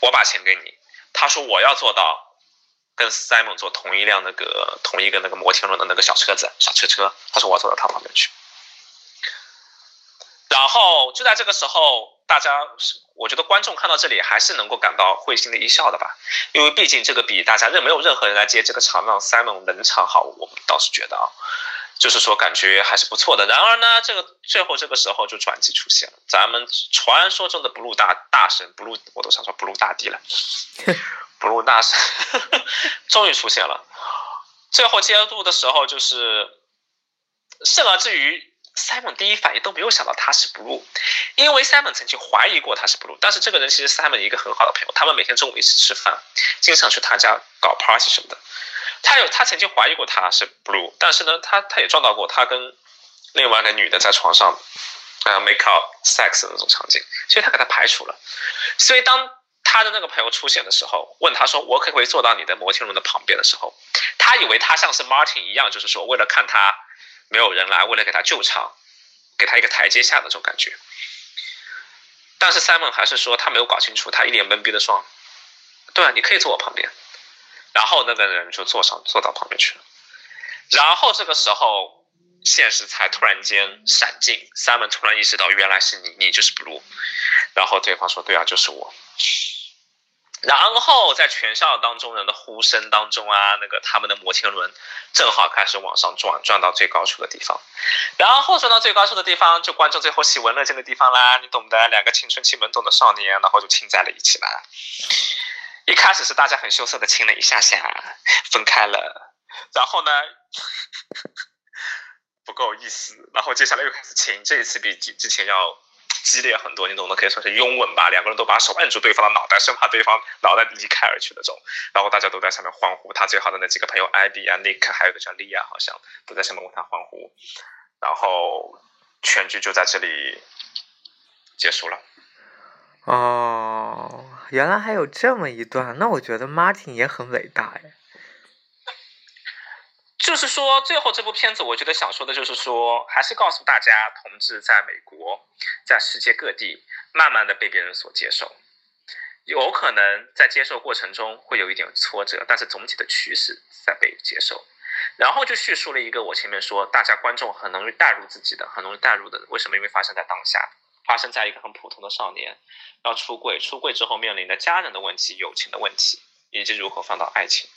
我把钱给你。”他说：“我要做到跟 Simon 坐同一辆那个同一个那个摩天轮的那个小车子、小车车。”他说：“我要走到他旁边去。”然后就在这个时候，大家我觉得观众看到这里还是能够感到会心的一笑的吧，因为毕竟这个比大家任没有任何人来接这个场让 Simon 冷场好，我们倒是觉得啊。就是说，感觉还是不错的。然而呢，这个最后这个时候就转机出现了。咱们传说中的 blue 大大神 blue，我都想说 blue 大帝了。[laughs] blue 大神 [laughs] 终于出现了。最后揭露的时候，就是甚而至于 Simon 第一反应都没有想到他是 blue，因为 Simon 曾经怀疑过他是 blue。但是这个人其实是 Simon 一个很好的朋友，他们每天中午一起吃饭，经常去他家搞 party 什么的。他有，他曾经怀疑过他是 blue，但是呢，他他也撞到过他跟另外一个女的在床上，呃，make out sex 的那种场景，所以他给他排除了。所以当他的那个朋友出现的时候，问他说：“我可不可以坐到你的摩天轮的旁边的时候？”他以为他像是 Martin 一样，就是说为了看他没有人来，为了给他救场，给他一个台阶下的那种感觉。但是 Simon 还是说他没有搞清楚，他一脸懵逼的说：“对啊，你可以坐我旁边。”然后那个人就坐上坐到旁边去了，然后这个时候现实才突然间闪进，Simon 突然意识到原来是你，你就是 Blue，然后对方说对啊，就是我。然后在全校当中人的呼声当中啊，那个他们的摩天轮正好开始往上转，转到最高处的地方，然后转到最高处的地方，就观众最后喜闻乐见的地方啦，你懂得，两个青春期懵懂的少年，然后就亲在了一起啦。一开始是大家很羞涩的亲了一下下，分开了，然后呢不够意思，然后接下来又开始亲，这一次比之之前要激烈很多，你懂的，可以说是拥吻吧，两个人都把手按住对方的脑袋，生怕对方脑袋离开而去那种，然后大家都在下面欢呼，他最好的那几个朋友艾比啊、尼克，还有个叫莉亚，好像都在下面为他欢呼，然后全剧就在这里结束了。哦，原来还有这么一段，那我觉得 Martin 也很伟大呀。就是说，最后这部片子，我觉得想说的就是说，还是告诉大家，同志在美国，在世界各地，慢慢的被别人所接受。有可能在接受过程中会有一点挫折，但是总体的趋势在被接受。然后就叙述了一个我前面说，大家观众很容易带入自己的，很容易带入的，为什么？因为发生在当下。发生在一个很普通的少年要出柜，出柜之后面临的家人的问题、友情的问题，以及如何放到爱情。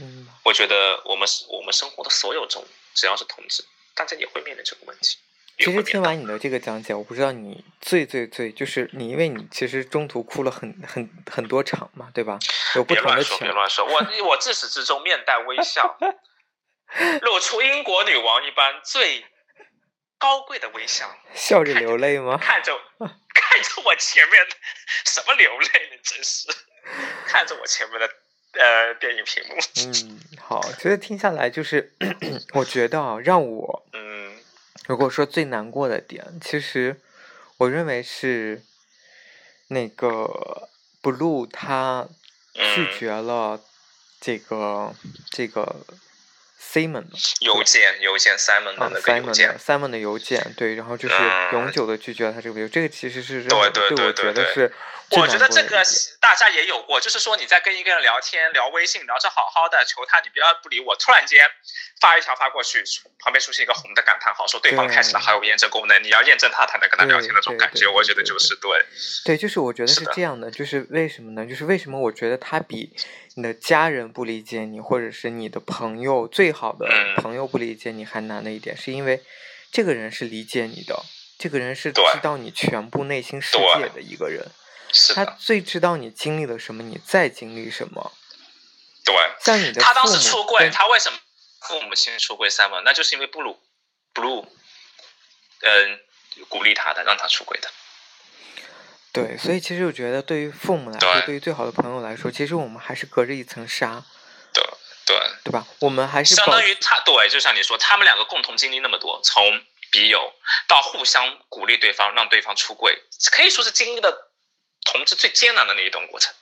嗯，我觉得我们我们生活的所有中，只要是同志，大家也会面临这个问题。其实。听完你的这个讲解，我不知道你最最最就是你，因为你其实中途哭了很很很多场嘛，对吧？有不别乱说，同的情别，乱说，我我自始至终面带微笑，露出英国女王一般最高贵的微笑，笑着流泪吗？看着看着我前面 [laughs] 什么流泪呢？真是 [laughs] 看着我前面的呃电影屏幕，嗯，好，其实听下来就是，[clears throat] 我觉得啊，让我嗯如果说最难过的点，其实我认为是那个 Blue 他拒嗯，绝了这个、这个 Simon 邮件邮件 Simon 的啊那个邮 Simon 件。的，Simon 的邮件，对，然后就是嗯。永久的拒绝了他这个邮，这个其实是让对我我觉得是最我觉得这个大家也有过，就是说你在跟一个人聊天、聊微信，聊着好好的，求他你不要不理我，突然间发一条发过去，旁边出现一个红的感叹号，说对方开启了对好友验证功能，你要验证他才能跟他聊天那种感觉，我觉得就是对，对，就是我觉得是这样的，就是为什么呢？就是为什么我觉得他比你的家人不理解你，或者是你的朋友最好的嗯朋友不理解你还难的一点，是因为这个人是理解你的，这个人是知道你全部内心世界的一个人，他是的，最知道你经历了什么，你在经历什么。对。像你的他当时出柜，他为什么父母亲出柜 Simon？那就是因为布鲁，Blue，嗯，鼓励他的，让他出柜的。对，所以其实我觉得对于父母来说，对对于最好的朋友来说，其实我们还是隔着一层纱，对对，对吧？我们还是相当于他对，就像你说，他们两个共同经历那么多，从笔友到互相鼓励对方，让对方出柜，可以说是经历了同志最艰难的那一段过程，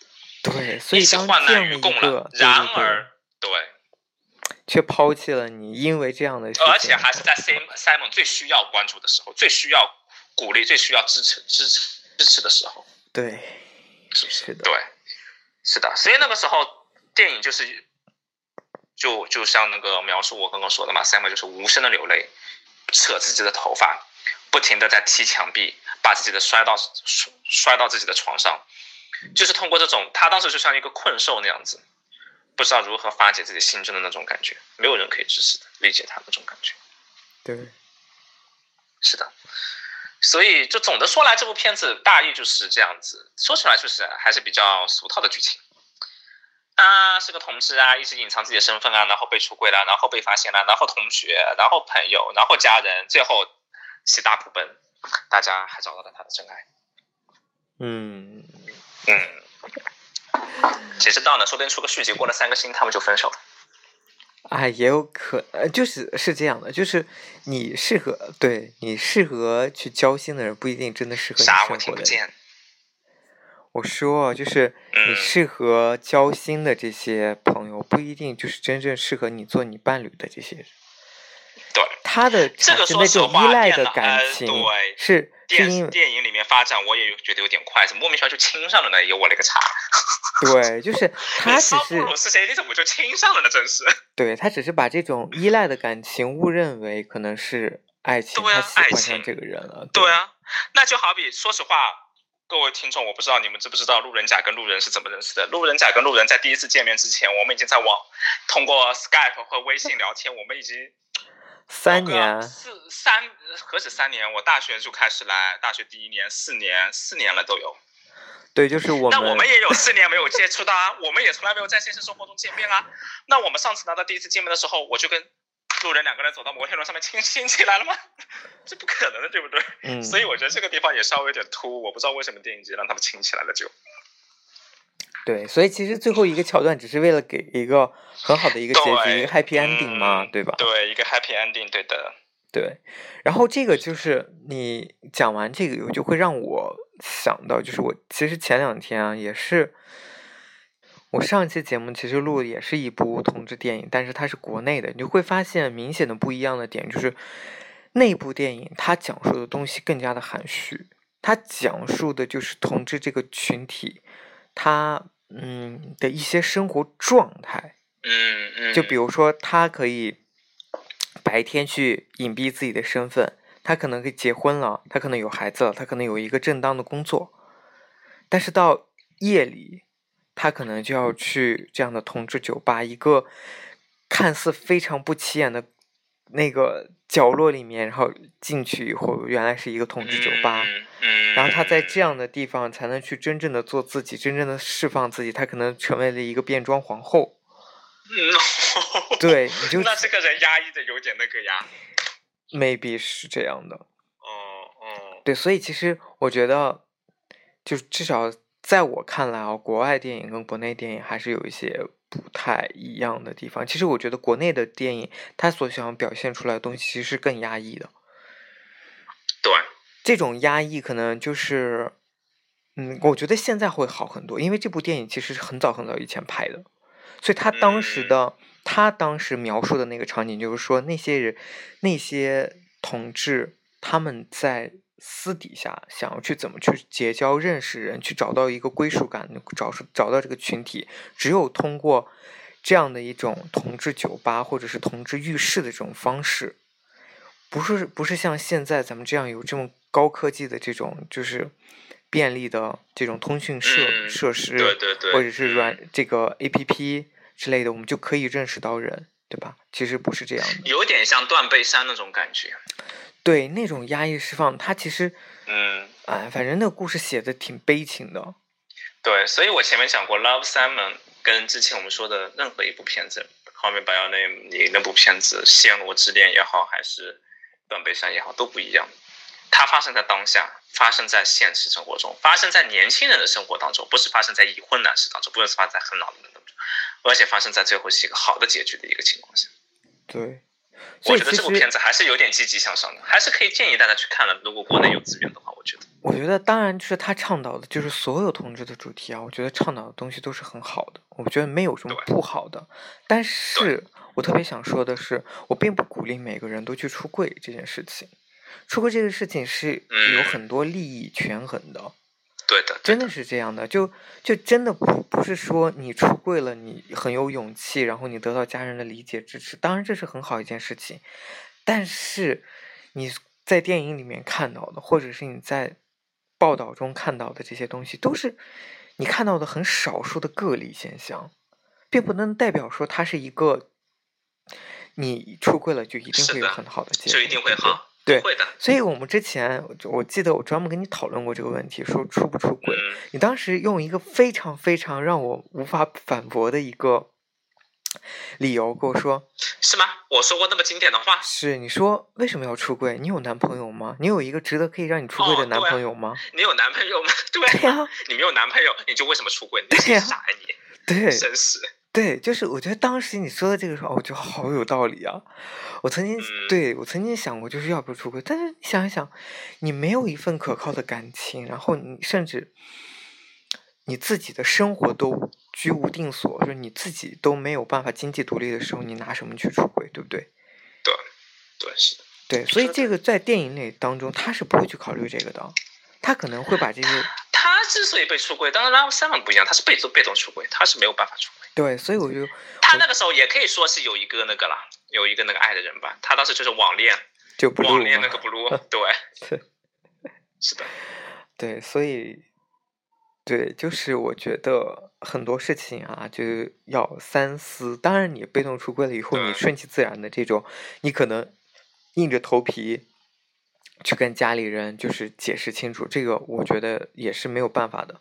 对，所以一起当这样一患难与共个了。，然而，对，却抛弃了你，因为这样的事情，而且还是在 Simon Simon 最需要关注的时候，最需要鼓励、最需要支持、支持、支持的时候，对，是不是？是的，对，是的。所以那个时候，电影就是，就就像那个描述我刚刚说的嘛，Simon 就是无声的流泪，扯自己的头发，不停的在踢墙壁，把自己的摔到摔摔到自己的床上，就是通过这种，他当时就像一个困兽那样子，不知道如何发解自己心中的那种感觉，没有人可以支持的，理解他那种感觉。对，是的，所以就总的说来，这部片子大意就是这样子。说起来就是还是比较俗套的剧情。啊，是个同志啊，一直隐藏自己的身份啊，然后被出柜了，然后被发现了，然后同学，然后朋友，然后家人，最后喜大普奔，大家还找到了他的真爱。嗯，嗯，谁知道呢？说不定出个续集，过了三个星他们就分手了。哎，也有可呃，就是是这样的，就是你适合对你适合去交心的人，不一定真的适合你啥？生活我听不。见。我说，就是你嗯适合交心的这些朋友，不一定就是真正适合你做你伴侣的这些人。对，[laughs] 他的这个说实话依赖的感情对是是电电影里面发展，我也觉得有点快，怎么莫名其妙就亲上了呢？有我勒个擦！[laughs] 对，就是他只是鲁是谁？你怎么就亲上了呢？真是。[laughs] 对他只是把这种依赖的感情误认为可能是爱情，对啊他喜欢上爱情这个人了。对啊，那就好比说实话，各位听众，我不知道你们知不知道路人甲跟路人是怎么认识的。路人甲跟路人在第一次见面之前，我们已经在网通过 Skype 和微信聊天，我们已经三年，四三何止三年？我大学就开始来，大学第一年四年四年了都有。对，就是我们那我们也有四年没有接触到啊，我们也从来没有在现实生活中见面啊。那我们上次拿到第一次见面的时候，我就跟路人两个人走到摩天轮上面亲亲起来了吗？[laughs] 这不可能的，对不对？嗯，所以我觉得这个地方也稍微有点突兀，我不知道为什么电影节让他们亲起来了就。对，所以其实最后一个桥段只是为了给一个很好的一个结局，一个 happy ending 嘛，嗯对吧？对，一个 happy ending，对的。对，然后这个就是你讲完这个，就会让我想到，就是我其实前两天啊，也是我上一期节目其实录的也是一部同志电影，但是它是国内的，你就会发现明显的不一样的点就是那部电影它讲述的东西更加的含蓄，它讲述的就是同志这个群体他嗯的一些生活状态。嗯嗯。就比如说，他可以白天去隐蔽自己的身份，他可能可以结婚了，他可能有孩子了，他可能有一个正当的工作，但是到夜里，他可能就要去这样的同志酒吧，一个看似非常不起眼的那个角落里面，然后进去以后，原来是一个同志酒吧，然后他在这样的地方才能去真正的做自己，真正的释放自己，他可能成为了一个变装皇后。嗯，对，[laughs] 你就那这个人压抑的有点那个呀。maybe 是这样的。哦哦，对，所以其实我觉得，就至少在我看来啊，国外电影跟国内电影还是有一些不太一样的地方。其实我觉得国内的电影，它所想表现出来的东西其实是更压抑的。对，这种压抑可能就是，嗯，我觉得现在会好很多，因为这部电影其实是很早很早以前拍的，所以他当时的、他当时描述的那个场景，就是说那些人那些同志他们在私底下想要去怎么去结交、认识人，去找到一个归属感，找出找到这个群体，只有通过这样的一种同志酒吧或者是同志浴室的这种方式。不是不是像现在咱们这样有这么高科技的这种就是便利的这种通讯设、嗯设施，对对对或者是软这个 A P P 之类的，我们就可以认识到人，对吧？其实不是这样的。有点像断背山那种感觉。对那种压抑释放，它其实，嗯，哎，反正那个故事写的挺悲情的。对，所以我前面讲过，《Love Simon》跟之前我们说的任何一部片子，《Call Me by Your Name》你那部片子《暹罗之恋》也好，还是《断背山》也好，都不一样。它发生在当下，发生在现实生活中，发生在年轻人的生活当中，不是发生在已婚男士当中，不是发生在很老的人当中，而且发生在最后是一个好的结局的一个情况下。对，所我觉得这部片子还是有点积极向上的，还是可以建议大家去看了。如果国内有资源的话，我觉得。我觉得，当然就是他倡导的，就是所有同志的主题啊，我觉得倡导的东西都是很好的，我觉得没有什么不好的。但是我特别想说的是，我并不鼓励每个人都去出柜这件事情。出柜这个事情是有嗯很多利益权衡的，对的，真的是这样的。就就真的不不是说你出柜了，你很有勇气，然后你得到家人的理解支持，当然这是很好一件事情。但是你在电影里面看到的，或者是你在报道中看到的这些东西，都是你看到的很少数的个例现象，并不能代表说它是一个你出柜了就一定会有很好的结果，就一定会好，对会的。所以我们之前我我记得我专门跟你讨论过这个问题，说出不出轨。嗯，你当时用一个非常非常让我无法反驳的一个理由跟我说，是吗？我说过那么经典的话，是你说为什么要出轨？你有男朋友吗？你有一个值得可以让你出轨的男朋友吗？你有男朋友吗？[laughs] 对对呀、你没有男朋友，你就为什么出轨？你傻呀你，对真是。对，就是我觉得当时你说的这个时候，哦我觉得好有道理啊。我曾经、嗯对我曾经想过，就是要不要出轨，但是你想一想，你没有一份可靠的感情，然后你甚至你自己的生活都居无定所，就是你自己都没有办法经济独立的时候，你拿什么去出轨，对不对？对，对是的。对，所以这个在电影里当中，他是不会去考虑这个的，他可能会把这些他之所以被出轨，当然 Love Simon 不一样，他是被动被动出轨，他是没有办法出轨。对，所以我就 [laughs] 他那个时候也可以说是有一个那个啦，有一个那个爱的人吧。他当时就是网恋，就不网恋那个 blue，[laughs] 对，对是的，[laughs] 对，所以，对，就是我觉得很多事情啊，就要三思。当然，你被动出柜了以后，你顺其自然的这种，你可能硬着头皮去跟家里人就是解释清楚，这个我觉得也是没有办法的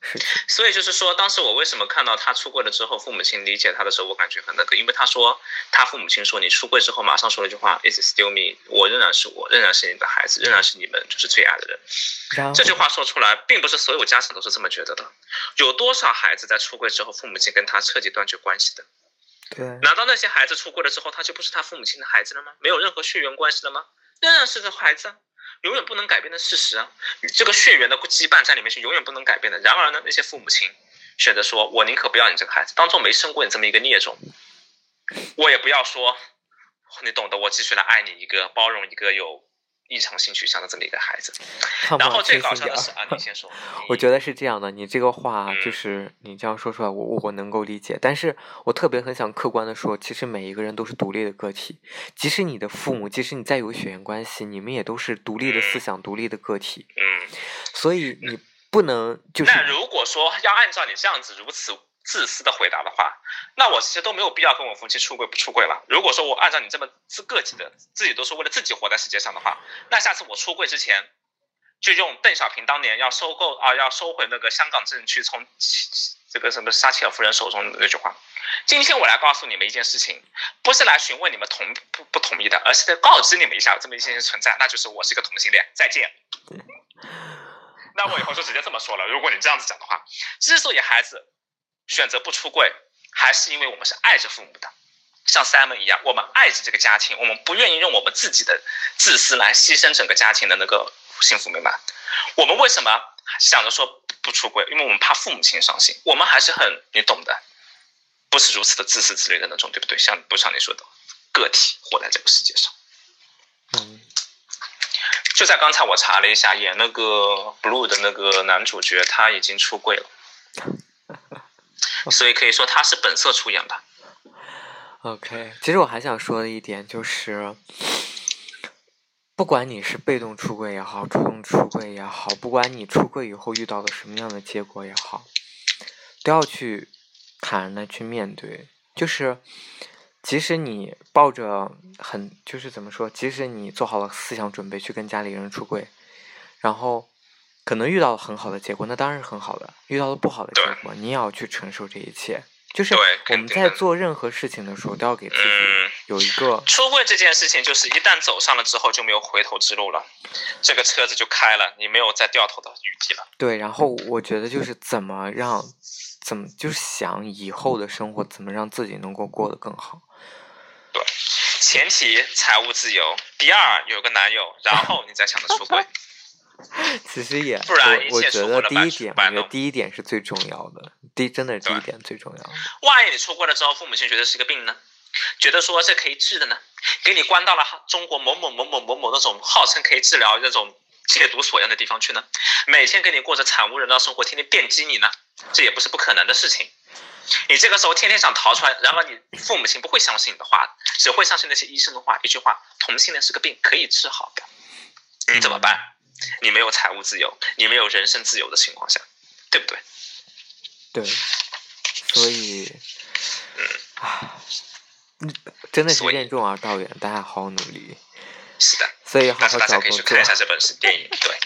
事情。所以就是说，当时我为什么看到他出柜了之后，父母亲理解他的时候，我感觉很那个，因为他说他父母亲说你出柜之后，马上说了一句话，Is still me，我仍然是我，仍然是你的孩子，仍然是你们就是最爱的人。这句话说出来，并不是所有家长都是这么觉得的。有多少孩子在出柜之后，父母亲跟他彻底断绝关系的？对难道那些孩子出柜了之后，他就不是他父母亲的孩子了吗？没有任何血缘关系了吗？仍然是个孩子啊，永远不能改变的事实啊。这个血缘的羁绊在里面是永远不能改变的。然而呢，那些父母亲选择说，我宁可不要你这个孩子，当做没生过你这么一个孽种，我也不要说，你懂得，我继续来爱你一个，包容一个有异常性取向的这么一个孩子。[laughs] 然后最搞笑的是啊，你先说。[laughs] 我觉得是这样的，你这个话就嗯是你这样说出来，我我能够理解，但是我特别很想客观的说，其实每一个人都是独立的个体，即使你的父母，即使你再有血缘关系，你们也都是独立的思想、独立的个体，嗯，所以你不能就是那如果说要按照你这样子如此自私的回答的话，那我其实都没有必要跟我夫妻出柜不出柜了。如果说我按照你这么自个体的，自己都是为了自己活在世界上的话，那下次我出柜之前，就用邓小平当年要收购啊，要收回那个香港政区从这个什么撒切尔夫人手中的那句话。今天我来告诉你们一件事情，不是来询问你们同不不同意的，而是在告知你们一下这么一件事存在，那就是我是一个同性恋。再见。那我以后就直接这么说了。如果你这样子讲的话，之所以孩子选择不出柜，还是因为我们是爱着父母的，像 Simon 一样，我们爱着这个家庭，我们不愿意用我们自己的自私来牺牲整个家庭的那个幸福美满。我们为什么想着说不出柜？因为我们怕父母亲伤心。我们还是很你懂的，不是如此的自私自利的那种，对不对？像不像你说的，个体活在这个世界上。嗯。就在刚才，我查了一下，演那个 Blue 的那个男主角，他已经出柜了，所以可以说他是本色出演吧。OK，其实我还想说的一点就是，不管你是被动出柜也好，主动出柜也好，不管你出柜以后遇到了什么样的结果也好，都要去坦然的去面对，就是。即使你抱着很就是怎么说，即使你做好了思想准备去跟家里人出柜，然后可能遇到了很好的结果，那当然是很好的；遇到了不好的结果，你也要去承受这一切。就是我们在做任何事情的时候，都要给自己有一个出柜这件事情，就是一旦走上了之后就没有回头之路了，这个车子就开了，你没有再掉头的余地了。对，然后我觉得就是怎么让，怎么就是想以后的生活怎么让自己能够过得更好。对，前提财务自由，第二有个男友，然后你再想着出轨。[laughs] [laughs] 其实也，不然我觉得第一点，我觉得第一点是最重要的，第真的是第一点最重要的。万一你出过了之后，父母亲觉得是个病呢？觉得说这可以治的呢？给你关到了中国某某某某某某那种号称可以治疗那种戒毒所一样的地方去呢？每天给你过着惨无人道生活，天天电击你呢？这也不是不可能的事情。你这个时候天天想逃出来，然后你父母亲不会相信你的话，只会相信那些医生的话。一句话，同性恋是个病，可以治好的。你怎么办？你没有财务自由，你没有人身自由的情况下，对不对？对。所以，啊，真的是任重而道远，大家好好努力。是的。所以好好找工作。看一下这本电影，对。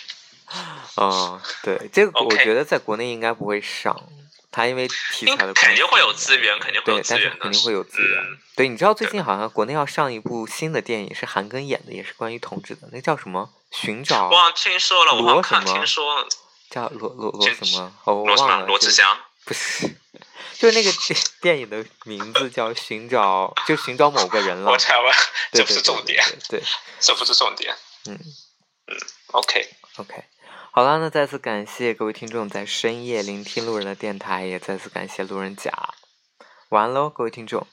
[laughs] 嗯，对，这个我觉得在国内应该不会上。他因为题材的肯定会有资源，肯定会有资源的，肯定会有资源。对，你知道最近好像国内要上一部新的电影，是韩庚演的，也是关于同志的，那叫什么？寻找？我听说了，罗什么？听说叫罗罗罗什么？哦，我忘了。罗志祥？不是，就是那个电 [laughs] 电影的名字叫《寻找》，就寻找某个人了。我猜吧，这不是重点。对，这不是重点。嗯嗯，OK OK。好了，那再次感谢各位听众在深夜聆听路人的电台，也再次感谢路人甲，晚安喽，各位听众。